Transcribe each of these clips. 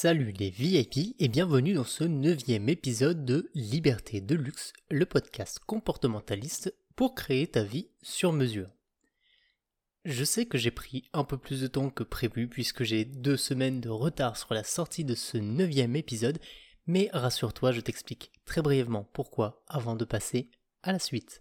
Salut les VIP et bienvenue dans ce neuvième épisode de Liberté de Luxe, le podcast comportementaliste pour créer ta vie sur mesure. Je sais que j'ai pris un peu plus de temps que prévu puisque j'ai deux semaines de retard sur la sortie de ce neuvième épisode, mais rassure-toi, je t'explique très brièvement pourquoi avant de passer à la suite.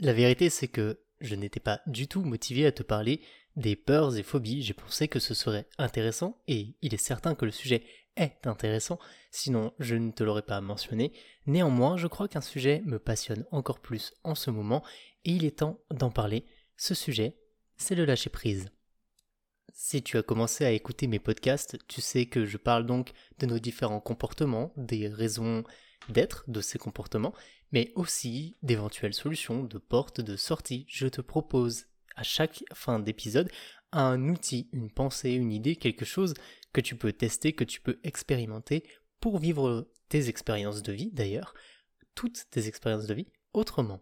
La vérité c'est que je n'étais pas du tout motivé à te parler des peurs et phobies, j'ai pensé que ce serait intéressant, et il est certain que le sujet est intéressant, sinon je ne te l'aurais pas mentionné. Néanmoins, je crois qu'un sujet me passionne encore plus en ce moment, et il est temps d'en parler. Ce sujet, c'est le lâcher prise. Si tu as commencé à écouter mes podcasts, tu sais que je parle donc de nos différents comportements, des raisons d'être de ces comportements, mais aussi d'éventuelles solutions, de portes de sortie. Je te propose à chaque fin d'épisode un outil, une pensée, une idée, quelque chose que tu peux tester, que tu peux expérimenter pour vivre tes expériences de vie d'ailleurs, toutes tes expériences de vie autrement.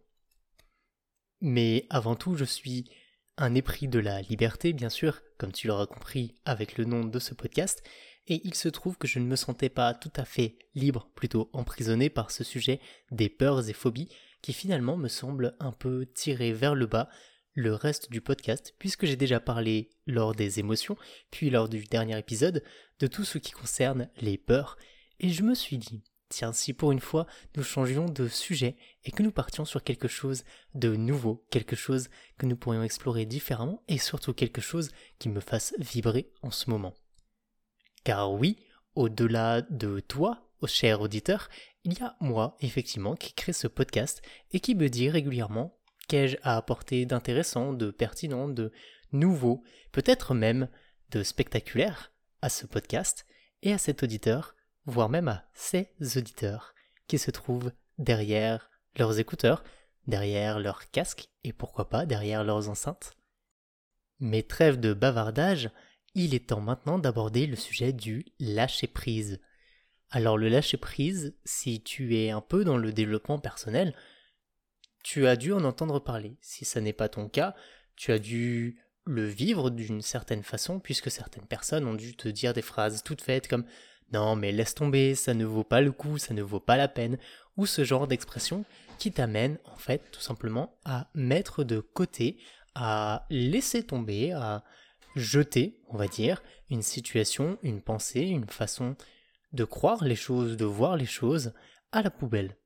Mais avant tout, je suis un épris de la liberté, bien sûr, comme tu l'auras compris avec le nom de ce podcast, et il se trouve que je ne me sentais pas tout à fait libre, plutôt emprisonné par ce sujet des peurs et phobies qui finalement me semble un peu tiré vers le bas le reste du podcast, puisque j'ai déjà parlé lors des émotions, puis lors du dernier épisode, de tout ce qui concerne les peurs, et je me suis dit, tiens, si pour une fois nous changions de sujet et que nous partions sur quelque chose de nouveau, quelque chose que nous pourrions explorer différemment, et surtout quelque chose qui me fasse vibrer en ce moment. Car oui, au-delà de toi, cher auditeur, il y a moi, effectivement, qui crée ce podcast et qui me dit régulièrement qu'ai-je à apporter d'intéressant, de pertinent, de nouveau, peut-être même de spectaculaire à ce podcast et à cet auditeur, voire même à ces auditeurs qui se trouvent derrière leurs écouteurs, derrière leurs casques et pourquoi pas derrière leurs enceintes. Mais trêve de bavardage, il est temps maintenant d'aborder le sujet du lâcher prise. Alors le lâcher prise, si tu es un peu dans le développement personnel, tu as dû en entendre parler. Si ça n'est pas ton cas, tu as dû le vivre d'une certaine façon, puisque certaines personnes ont dû te dire des phrases toutes faites comme non mais laisse tomber, ça ne vaut pas le coup, ça ne vaut pas la peine, ou ce genre d'expression qui t'amène en fait tout simplement à mettre de côté, à laisser tomber, à jeter, on va dire, une situation, une pensée, une façon de croire les choses, de voir les choses à la poubelle.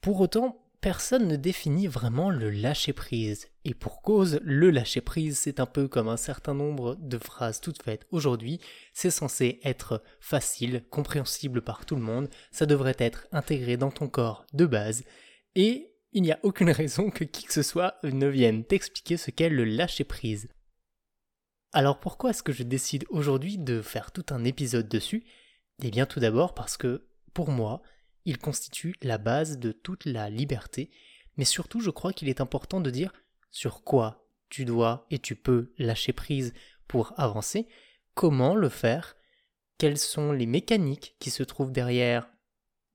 Pour autant, personne ne définit vraiment le lâcher-prise. Et pour cause, le lâcher-prise, c'est un peu comme un certain nombre de phrases toutes faites aujourd'hui. C'est censé être facile, compréhensible par tout le monde, ça devrait être intégré dans ton corps de base. Et il n'y a aucune raison que qui que ce soit ne vienne t'expliquer ce qu'est le lâcher-prise. Alors pourquoi est-ce que je décide aujourd'hui de faire tout un épisode dessus? Eh bien tout d'abord parce que, pour moi, il constitue la base de toute la liberté, mais surtout je crois qu'il est important de dire sur quoi tu dois et tu peux lâcher prise pour avancer, comment le faire, quelles sont les mécaniques qui se trouvent derrière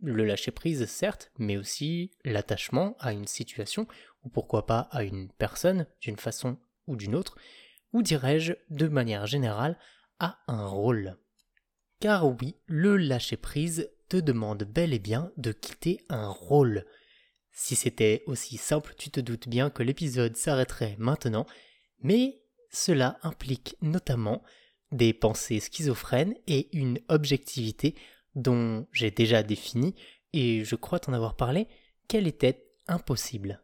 le lâcher prise certes, mais aussi l'attachement à une situation, ou pourquoi pas à une personne d'une façon ou d'une autre, ou dirais-je de manière générale à un rôle? Car oui, le lâcher prise te demande bel et bien de quitter un rôle. Si c'était aussi simple, tu te doutes bien que l'épisode s'arrêterait maintenant, mais cela implique notamment des pensées schizophrènes et une objectivité dont j'ai déjà défini, et je crois t'en avoir parlé, qu'elle était impossible.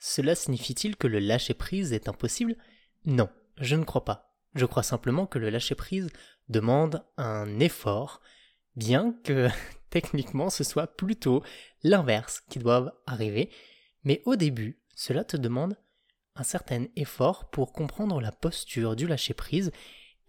Cela signifie-t-il que le lâcher-prise est impossible? Non, je ne crois pas. Je crois simplement que le lâcher-prise demande un effort, bien que techniquement ce soit plutôt l'inverse qui doit arriver, mais au début, cela te demande un certain effort pour comprendre la posture du lâcher-prise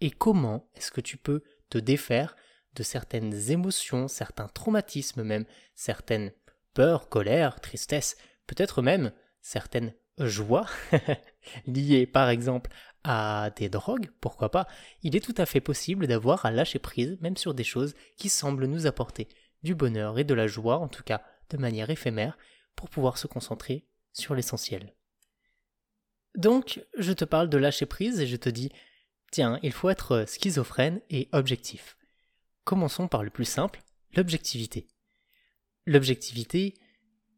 et comment est-ce que tu peux te défaire de certaines émotions, certains traumatismes même, certaines peurs, colère, tristesse, peut-être même certaines joies liées par exemple à des drogues, pourquoi pas, il est tout à fait possible d'avoir à lâcher prise même sur des choses qui semblent nous apporter du bonheur et de la joie, en tout cas de manière éphémère, pour pouvoir se concentrer sur l'essentiel. Donc, je te parle de lâcher prise et je te dis, tiens, il faut être schizophrène et objectif. commençons par le plus simple, l'objectivité. L'objectivité,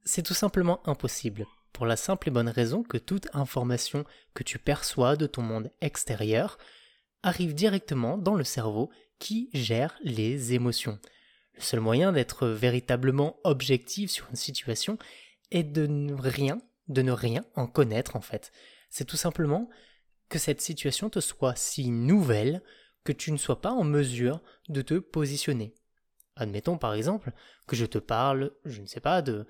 c'est tout simplement impossible, pour la simple et bonne raison que toute information que tu perçois de ton monde extérieur arrive directement dans le cerveau qui gère les émotions. Le seul moyen d'être véritablement objectif sur une situation est de ne rien, de ne rien en connaître en fait. C'est tout simplement que cette situation te soit si nouvelle que tu ne sois pas en mesure de te positionner. Admettons par exemple que je te parle, je ne sais pas, de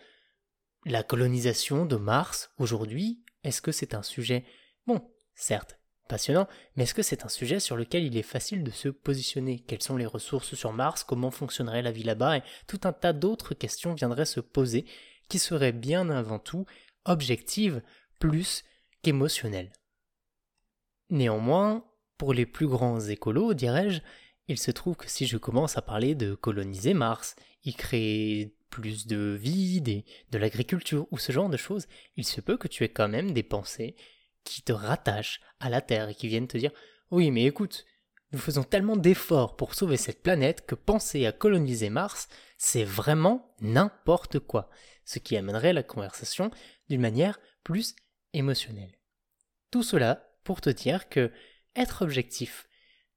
la colonisation de Mars aujourd'hui. Est-ce que c'est un sujet, bon, certes, passionnant, mais est-ce que c'est un sujet sur lequel il est facile de se positionner? Quelles sont les ressources sur Mars? Comment fonctionnerait la vie là-bas? Et tout un tas d'autres questions viendraient se poser qui seraient bien avant tout objectives plus qu'émotionnelles. Néanmoins, pour les plus grands écolos, dirais-je, il se trouve que si je commence à parler de coloniser Mars, y créer plus de vie, de l'agriculture ou ce genre de choses, il se peut que tu aies quand même des pensées qui te rattachent à la Terre et qui viennent te dire Oui, mais écoute, nous faisons tellement d'efforts pour sauver cette planète que penser à coloniser Mars, c'est vraiment n'importe quoi, ce qui amènerait la conversation d'une manière plus émotionnelle. Tout cela pour te dire que être objectif,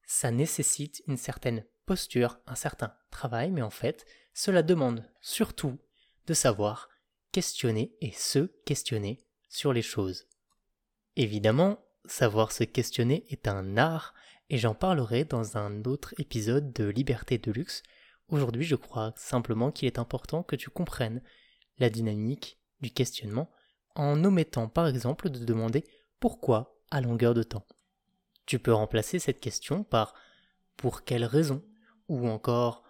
ça nécessite une certaine posture, un certain travail, mais en fait, cela demande surtout de savoir questionner et se questionner sur les choses. Évidemment, savoir se questionner est un art, et j'en parlerai dans un autre épisode de Liberté de luxe. Aujourd'hui, je crois simplement qu'il est important que tu comprennes la dynamique du questionnement en omettant par exemple de demander pourquoi à longueur de temps. Tu peux remplacer cette question par pour quelle raison ou encore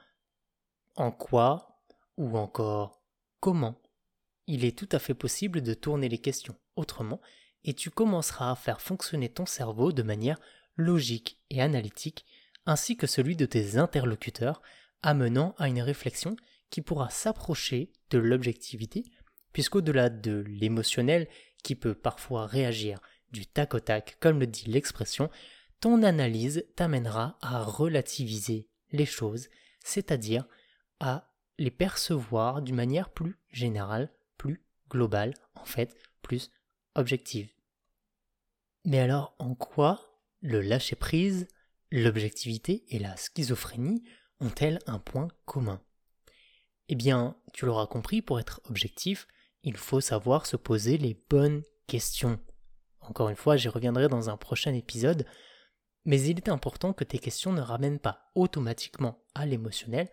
en quoi ou encore comment. Il est tout à fait possible de tourner les questions autrement et tu commenceras à faire fonctionner ton cerveau de manière logique et analytique ainsi que celui de tes interlocuteurs amenant à une réflexion qui pourra s'approcher de l'objectivité puisqu'au-delà de l'émotionnel qui peut parfois réagir du tac au tac, comme le dit l'expression, ton analyse t'amènera à relativiser les choses, c'est-à-dire à les percevoir d'une manière plus générale, plus globale, en fait, plus objective. Mais alors, en quoi le lâcher-prise, l'objectivité et la schizophrénie ont-elles un point commun? Eh bien, tu l'auras compris, pour être objectif, il faut savoir se poser les bonnes questions. Encore une fois, j'y reviendrai dans un prochain épisode, mais il est important que tes questions ne ramènent pas automatiquement à l'émotionnel,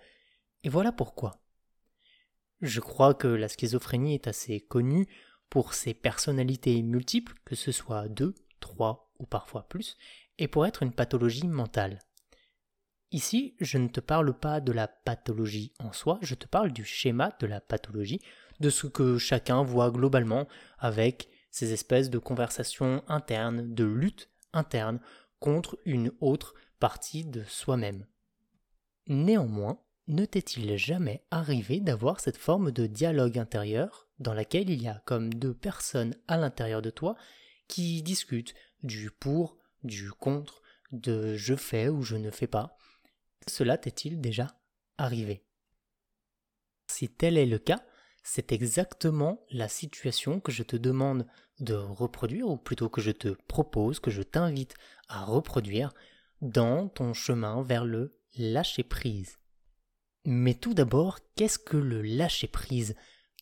et voilà pourquoi. Je crois que la schizophrénie est assez connue pour ses personnalités multiples, que ce soit deux, trois ou parfois plus, et pour être une pathologie mentale. Ici, je ne te parle pas de la pathologie en soi, je te parle du schéma de la pathologie, de ce que chacun voit globalement avec ces espèces de conversations internes, de lutte interne contre une autre partie de soi-même. Néanmoins, ne t'est-il jamais arrivé d'avoir cette forme de dialogue intérieur dans laquelle il y a comme deux personnes à l'intérieur de toi qui discutent du pour, du contre, de je fais ou je ne fais pas. Cela t'est-il déjà arrivé? Si tel est le cas, c'est exactement la situation que je te demande de reproduire, ou plutôt que je te propose, que je t'invite à reproduire dans ton chemin vers le lâcher-prise. Mais tout d'abord, qu'est-ce que le lâcher-prise?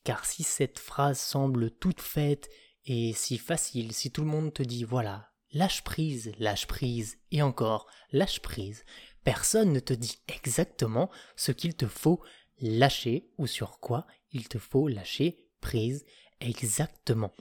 Car si cette phrase semble toute faite et si facile, si tout le monde te dit voilà, lâche-prise, lâche-prise, et encore, lâche-prise, personne ne te dit exactement ce qu'il te faut lâcher ou sur quoi il te faut lâcher prise exactement.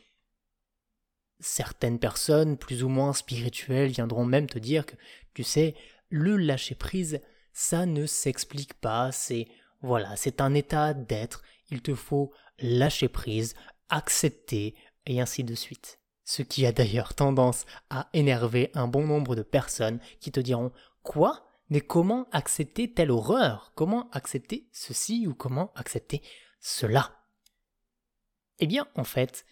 Certaines personnes plus ou moins spirituelles viendront même te dire que, tu sais, le lâcher prise, ça ne s'explique pas, c'est, voilà, c'est un état d'être, il te faut lâcher prise, accepter, et ainsi de suite. Ce qui a d'ailleurs tendance à énerver un bon nombre de personnes qui te diront Quoi? Mais comment accepter telle horreur? Comment accepter ceci ou comment accepter cela? Eh bien, en fait,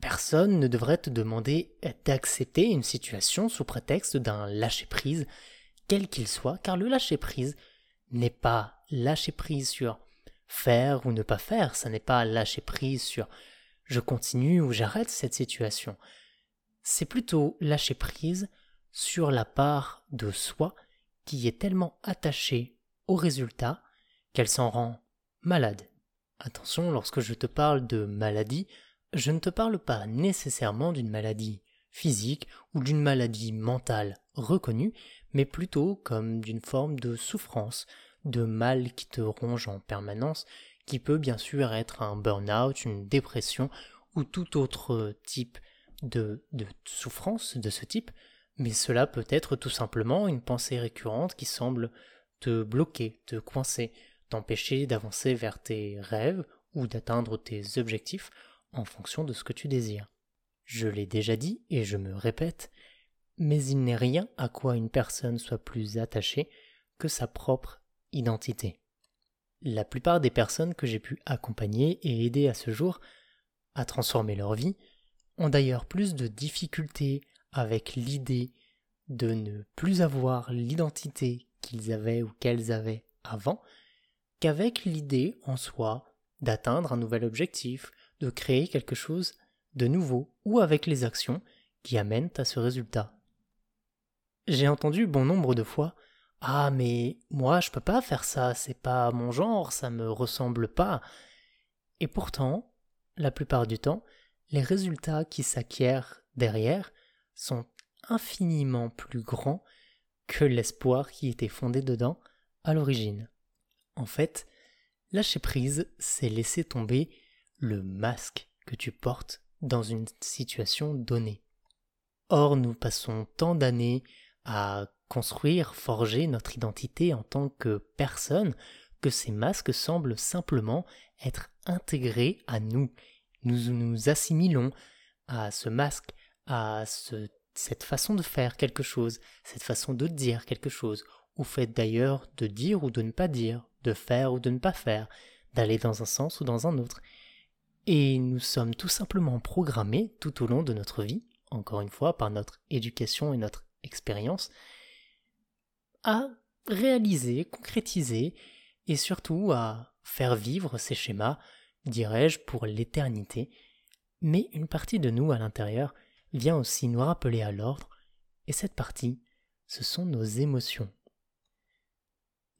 personne ne devrait te demander d'accepter une situation sous prétexte d'un lâcher-prise, quel qu'il soit, car le lâcher-prise n'est pas lâcher prise sur faire ou ne pas faire, ça n'est pas lâcher prise sur je continue ou j'arrête cette situation. C'est plutôt lâcher prise sur la part de soi qui est tellement attachée au résultat qu'elle s'en rend malade. Attention, lorsque je te parle de maladie, je ne te parle pas nécessairement d'une maladie physique ou d'une maladie mentale reconnue, mais plutôt comme d'une forme de souffrance, de mal qui te ronge en permanence, qui peut bien sûr être un burn-out, une dépression ou tout autre type de, de souffrance de ce type, mais cela peut être tout simplement une pensée récurrente qui semble te bloquer, te coincer, t'empêcher d'avancer vers tes rêves ou d'atteindre tes objectifs en fonction de ce que tu désires. Je l'ai déjà dit et je me répète, mais il n'est rien à quoi une personne soit plus attachée que sa propre identité. La plupart des personnes que j'ai pu accompagner et aider à ce jour à transformer leur vie ont d'ailleurs plus de difficultés avec l'idée de ne plus avoir l'identité qu'ils avaient ou qu'elles avaient avant qu'avec l'idée en soi d'atteindre un nouvel objectif, de créer quelque chose de nouveau ou avec les actions qui amènent à ce résultat. J'ai entendu bon nombre de fois Ah, mais moi je peux pas faire ça, c'est pas mon genre, ça me ressemble pas. Et pourtant, la plupart du temps, les résultats qui s'acquièrent derrière sont infiniment plus grands que l'espoir qui était fondé dedans à l'origine. En fait, lâcher prise, c'est laisser tomber le masque que tu portes dans une situation donnée. Or, nous passons tant d'années à construire, forger notre identité en tant que personne que ces masques semblent simplement être intégrés à nous. Nous nous assimilons à ce masque, à cette façon de faire quelque chose, cette façon de dire quelque chose, au fait d'ailleurs de dire ou de ne pas dire, de faire ou de ne pas faire, d'aller dans un sens ou dans un autre. Et nous sommes tout simplement programmés tout au long de notre vie, encore une fois par notre éducation et notre expérience, à réaliser, concrétiser et surtout à faire vivre ces schémas, dirais-je, pour l'éternité. Mais une partie de nous à l'intérieur vient aussi nous rappeler à l'ordre, et cette partie, ce sont nos émotions.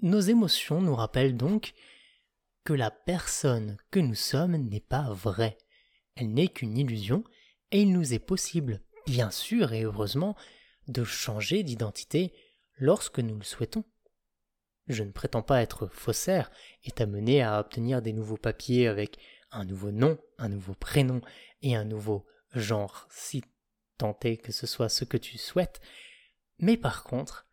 Nos émotions nous rappellent donc que la personne que nous sommes n'est pas vraie. Elle n'est qu'une illusion, et il nous est possible, bien sûr et heureusement, de changer d'identité lorsque nous le souhaitons. Je ne prétends pas être faussaire et t'amener à obtenir des nouveaux papiers avec un nouveau nom, un nouveau prénom et un nouveau genre, si tant que ce soit ce que tu souhaites, mais par contre,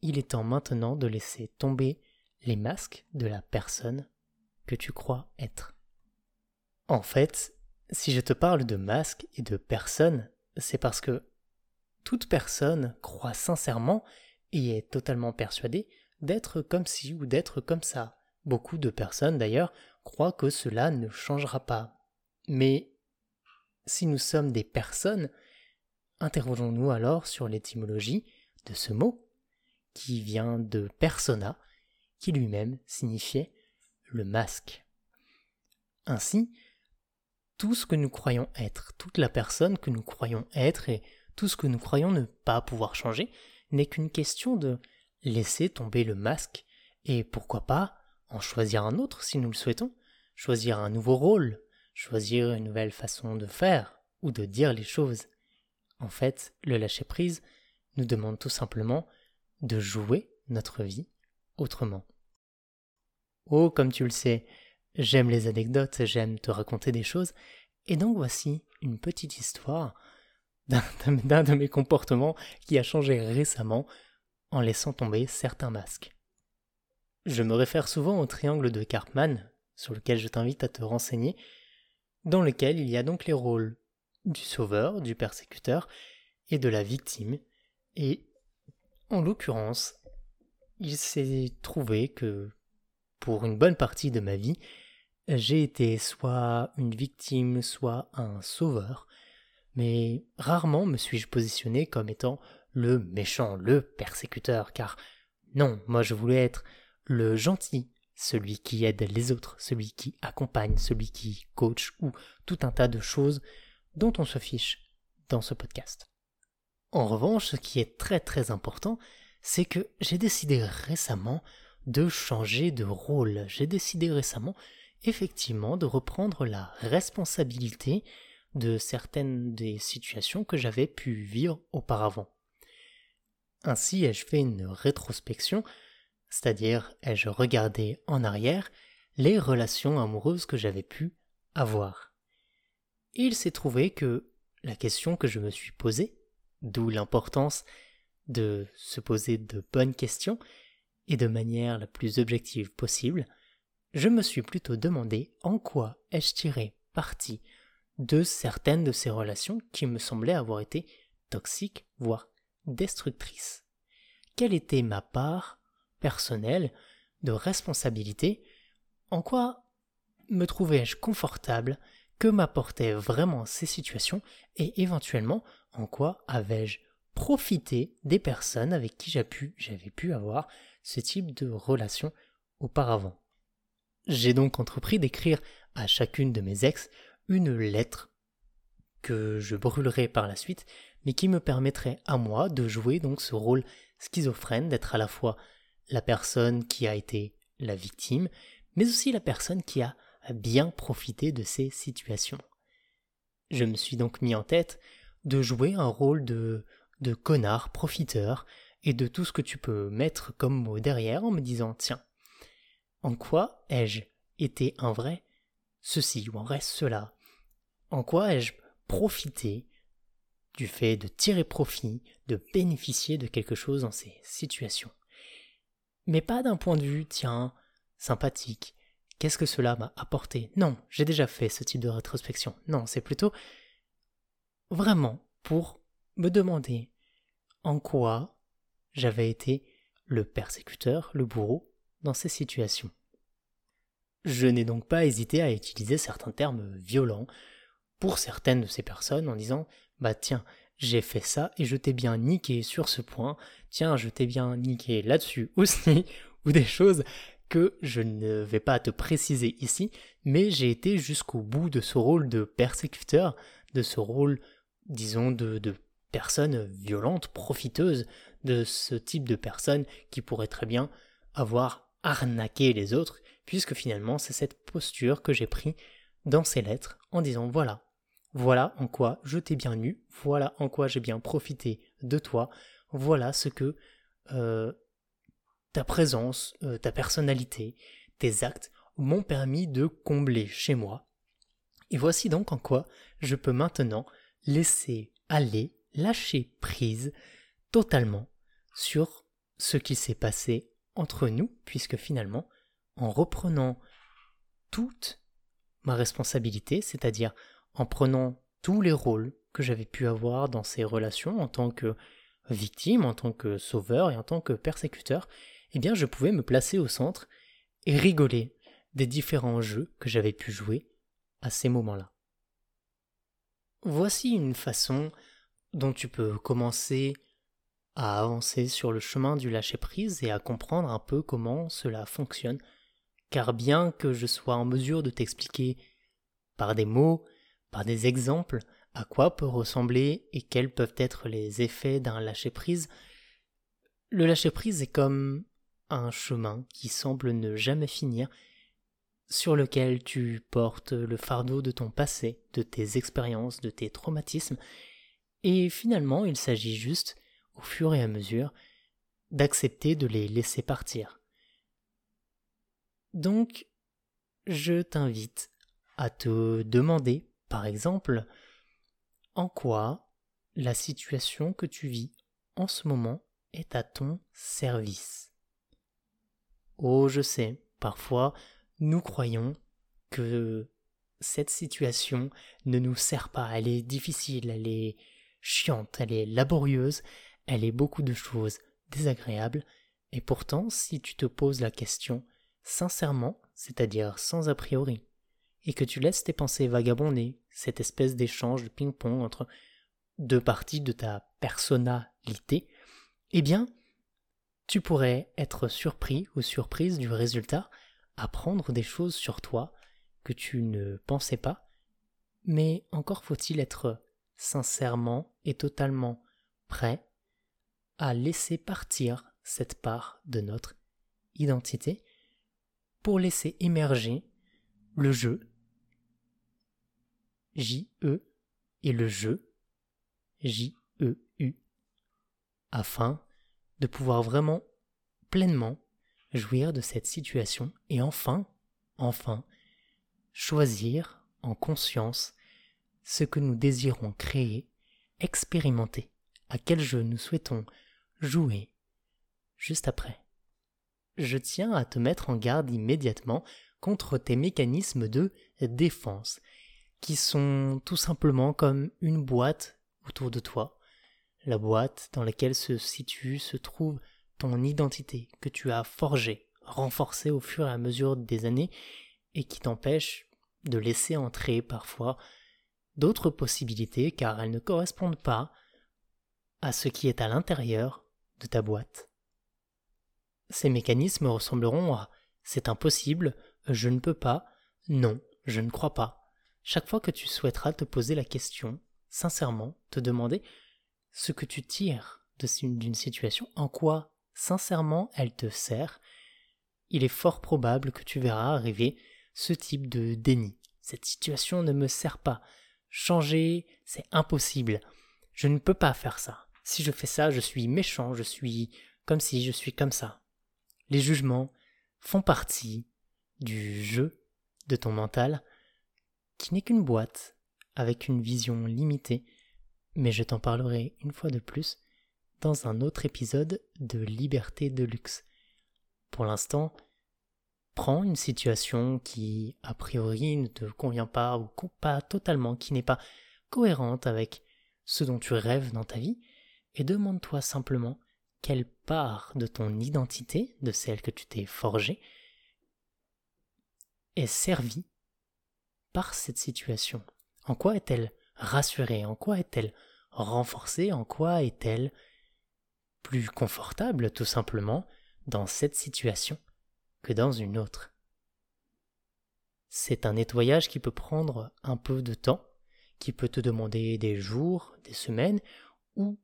il est temps maintenant de laisser tomber les masques de la personne que tu crois être. En fait, si je te parle de masques et de personnes, c'est parce que toute personne croit sincèrement et est totalement persuadée d'être comme ci ou d'être comme ça. Beaucoup de personnes d'ailleurs croient que cela ne changera pas. Mais si nous sommes des personnes, interrogeons-nous alors sur l'étymologie de ce mot, qui vient de persona, qui lui-même signifiait le masque. Ainsi, tout ce que nous croyons être, toute la personne que nous croyons être et tout ce que nous croyons ne pas pouvoir changer n'est qu'une question de laisser tomber le masque et pourquoi pas en choisir un autre si nous le souhaitons, choisir un nouveau rôle, choisir une nouvelle façon de faire ou de dire les choses. En fait, le lâcher-prise nous demande tout simplement de jouer notre vie autrement. Oh, comme tu le sais, j'aime les anecdotes, j'aime te raconter des choses, et donc voici une petite histoire d'un de mes comportements qui a changé récemment en laissant tomber certains masques. Je me réfère souvent au triangle de Karpman, sur lequel je t'invite à te renseigner, dans lequel il y a donc les rôles du sauveur, du persécuteur et de la victime, et en l'occurrence, il s'est trouvé que pour une bonne partie de ma vie, j'ai été soit une victime, soit un sauveur, mais rarement me suis-je positionné comme étant le méchant, le persécuteur, car non, moi je voulais être le gentil, celui qui aide les autres, celui qui accompagne, celui qui coach ou tout un tas de choses dont on se fiche dans ce podcast. En revanche, ce qui est très très important, c'est que j'ai décidé récemment de changer de rôle. J'ai décidé récemment effectivement de reprendre la responsabilité de certaines des situations que j'avais pu vivre auparavant. Ainsi ai-je fait une rétrospection, c'est-à-dire ai-je regardé en arrière les relations amoureuses que j'avais pu avoir. Il s'est trouvé que la question que je me suis posée, d'où l'importance de se poser de bonnes questions et de manière la plus objective possible, je me suis plutôt demandé en quoi ai-je tiré parti de certaines de ces relations qui me semblaient avoir été toxiques, voire destructrices. Quelle était ma part personnelle de responsabilité? En quoi me trouvais-je confortable? Que m'apportaient vraiment ces situations? Et éventuellement, en quoi avais-je profité des personnes avec qui j'avais pu, avoir ce type de relation auparavant? J'ai donc entrepris d'écrire à chacune de mes ex une lettre que je brûlerai par la suite, mais qui me permettrait à moi de jouer donc ce rôle schizophrène, d'être à la fois la personne qui a été la victime, mais aussi la personne qui a bien profité de ces situations. Je me suis donc mis en tête de jouer un rôle de, de connard, profiteur, et de tout ce que tu peux mettre comme mot derrière en me disant tiens, en quoi ai-je été un vrai ceci ou en vrai cela? En quoi ai-je profité du fait de tirer profit, de bénéficier de quelque chose dans ces situations Mais pas d'un point de vue, tiens, sympathique, qu'est-ce que cela m'a apporté? Non, j'ai déjà fait ce type de rétrospection. Non, c'est plutôt vraiment pour me demander en quoi j'avais été le persécuteur, le bourreau dans ces situations. Je n'ai donc pas hésité à utiliser certains termes violents, pour certaines de ces personnes en disant bah tiens j'ai fait ça et je t'ai bien niqué sur ce point, tiens je t'ai bien niqué là-dessus aussi, ou des choses que je ne vais pas te préciser ici, mais j'ai été jusqu'au bout de ce rôle de persécuteur, de ce rôle, disons, de, de personne violente, profiteuse, de ce type de personne qui pourrait très bien avoir arnaqué les autres, puisque finalement c'est cette posture que j'ai pris dans ces lettres en disant voilà, voilà en quoi je t'ai bien eu, voilà en quoi j'ai bien profité de toi, voilà ce que euh, ta présence, euh, ta personnalité, tes actes m'ont permis de combler chez moi. Et voici donc en quoi je peux maintenant laisser aller, lâcher prise totalement sur ce qui s'est passé entre nous, puisque finalement, en reprenant toute ma responsabilité, c'est-à-dire en prenant tous les rôles que j'avais pu avoir dans ces relations en tant que victime, en tant que sauveur et en tant que persécuteur, eh bien je pouvais me placer au centre et rigoler des différents jeux que j'avais pu jouer à ces moments-là. Voici une façon dont tu peux commencer à avancer sur le chemin du lâcher-prise et à comprendre un peu comment cela fonctionne, car bien que je sois en mesure de t'expliquer par des mots par des exemples à quoi peut ressembler et quels peuvent être les effets d'un lâcher-prise, le lâcher-prise est comme un chemin qui semble ne jamais finir, sur lequel tu portes le fardeau de ton passé, de tes expériences, de tes traumatismes, et finalement il s'agit juste, au fur et à mesure, d'accepter de les laisser partir. Donc, je t'invite à te demander par exemple, en quoi la situation que tu vis en ce moment est à ton service? Oh, je sais, parfois nous croyons que cette situation ne nous sert pas, elle est difficile, elle est chiante, elle est laborieuse, elle est beaucoup de choses désagréables, et pourtant si tu te poses la question sincèrement, c'est-à-dire sans a priori, et que tu laisses tes pensées vagabonder, cette espèce d'échange de ping-pong entre deux parties de ta personnalité, eh bien, tu pourrais être surpris ou surprise du résultat, apprendre des choses sur toi que tu ne pensais pas, mais encore faut-il être sincèrement et totalement prêt à laisser partir cette part de notre identité pour laisser émerger le jeu, J-E, et le jeu, J-E-U, afin de pouvoir vraiment pleinement jouir de cette situation et enfin, enfin, choisir en conscience ce que nous désirons créer, expérimenter, à quel jeu nous souhaitons jouer juste après. Je tiens à te mettre en garde immédiatement contre tes mécanismes de défense, qui sont tout simplement comme une boîte autour de toi, la boîte dans laquelle se situe, se trouve ton identité que tu as forgée, renforcée au fur et à mesure des années et qui t'empêche de laisser entrer parfois d'autres possibilités car elles ne correspondent pas à ce qui est à l'intérieur de ta boîte. Ces mécanismes ressembleront à c'est impossible, je ne peux pas, non, je ne crois pas. Chaque fois que tu souhaiteras te poser la question, sincèrement, te demander ce que tu tires d'une situation, en quoi sincèrement elle te sert, il est fort probable que tu verras arriver ce type de déni. Cette situation ne me sert pas. Changer, c'est impossible. Je ne peux pas faire ça. Si je fais ça, je suis méchant, je suis comme si je suis comme ça. Les jugements font partie du jeu de ton mental, qui n'est qu'une boîte avec une vision limitée, mais je t'en parlerai une fois de plus dans un autre épisode de Liberté de luxe. Pour l'instant, prends une situation qui a priori ne te convient pas ou pas totalement, qui n'est pas cohérente avec ce dont tu rêves dans ta vie, et demande-toi simplement quelle part de ton identité, de celle que tu t'es forgée, est servie par cette situation? En quoi est-elle rassurée? En quoi est-elle renforcée? En quoi est-elle plus confortable tout simplement dans cette situation que dans une autre? C'est un nettoyage qui peut prendre un peu de temps, qui peut te demander des jours, des semaines, ou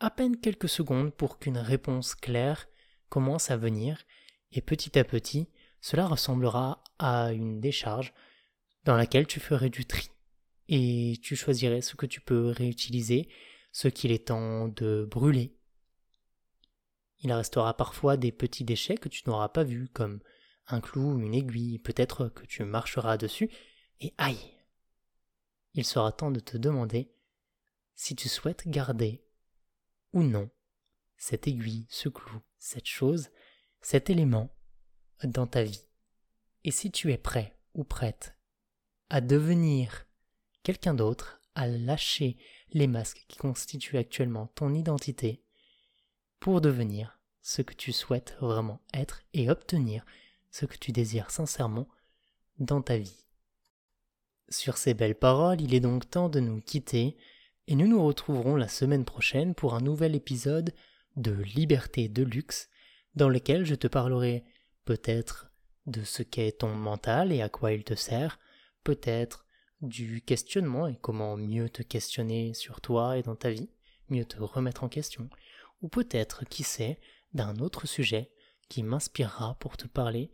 à peine quelques secondes pour qu'une réponse claire commence à venir, et petit à petit, cela ressemblera à une décharge dans laquelle tu ferais du tri, et tu choisirais ce que tu peux réutiliser, ce qu'il est temps de brûler, il restera parfois des petits déchets que tu n'auras pas vus, comme un clou, une aiguille, peut-être que tu marcheras dessus, et aïe! Il sera temps de te demander si tu souhaites garder ou non cette aiguille, ce clou, cette chose, cet élément dans ta vie. Et si tu es prêt ou prête à devenir quelqu'un d'autre, à lâcher les masques qui constituent actuellement ton identité, pour devenir ce que tu souhaites vraiment être et obtenir ce que tu désires sincèrement dans ta vie. Sur ces belles paroles, il est donc temps de nous quitter et nous nous retrouverons la semaine prochaine pour un nouvel épisode de Liberté de luxe dans lequel je te parlerai peut-être de ce qu'est ton mental et à quoi il te sert, peut-être du questionnement et comment mieux te questionner sur toi et dans ta vie, mieux te remettre en question, ou peut-être, qui sait, d'un autre sujet qui m'inspirera pour te parler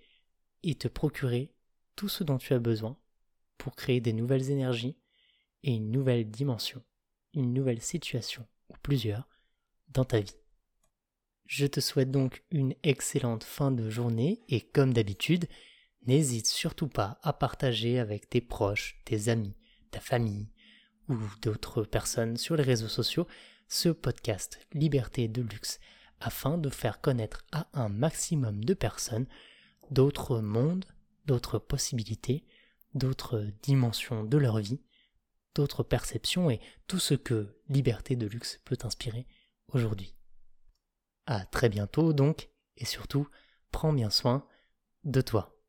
et te procurer tout ce dont tu as besoin pour créer des nouvelles énergies et une nouvelle dimension, une nouvelle situation ou plusieurs dans ta vie. Je te souhaite donc une excellente fin de journée et comme d'habitude, n'hésite surtout pas à partager avec tes proches, tes amis, ta famille ou d'autres personnes sur les réseaux sociaux ce podcast Liberté de luxe afin de faire connaître à un maximum de personnes d'autres mondes, d'autres possibilités, d'autres dimensions de leur vie, d'autres perceptions et tout ce que Liberté de luxe peut inspirer aujourd'hui. À très bientôt donc, et surtout, prends bien soin de toi.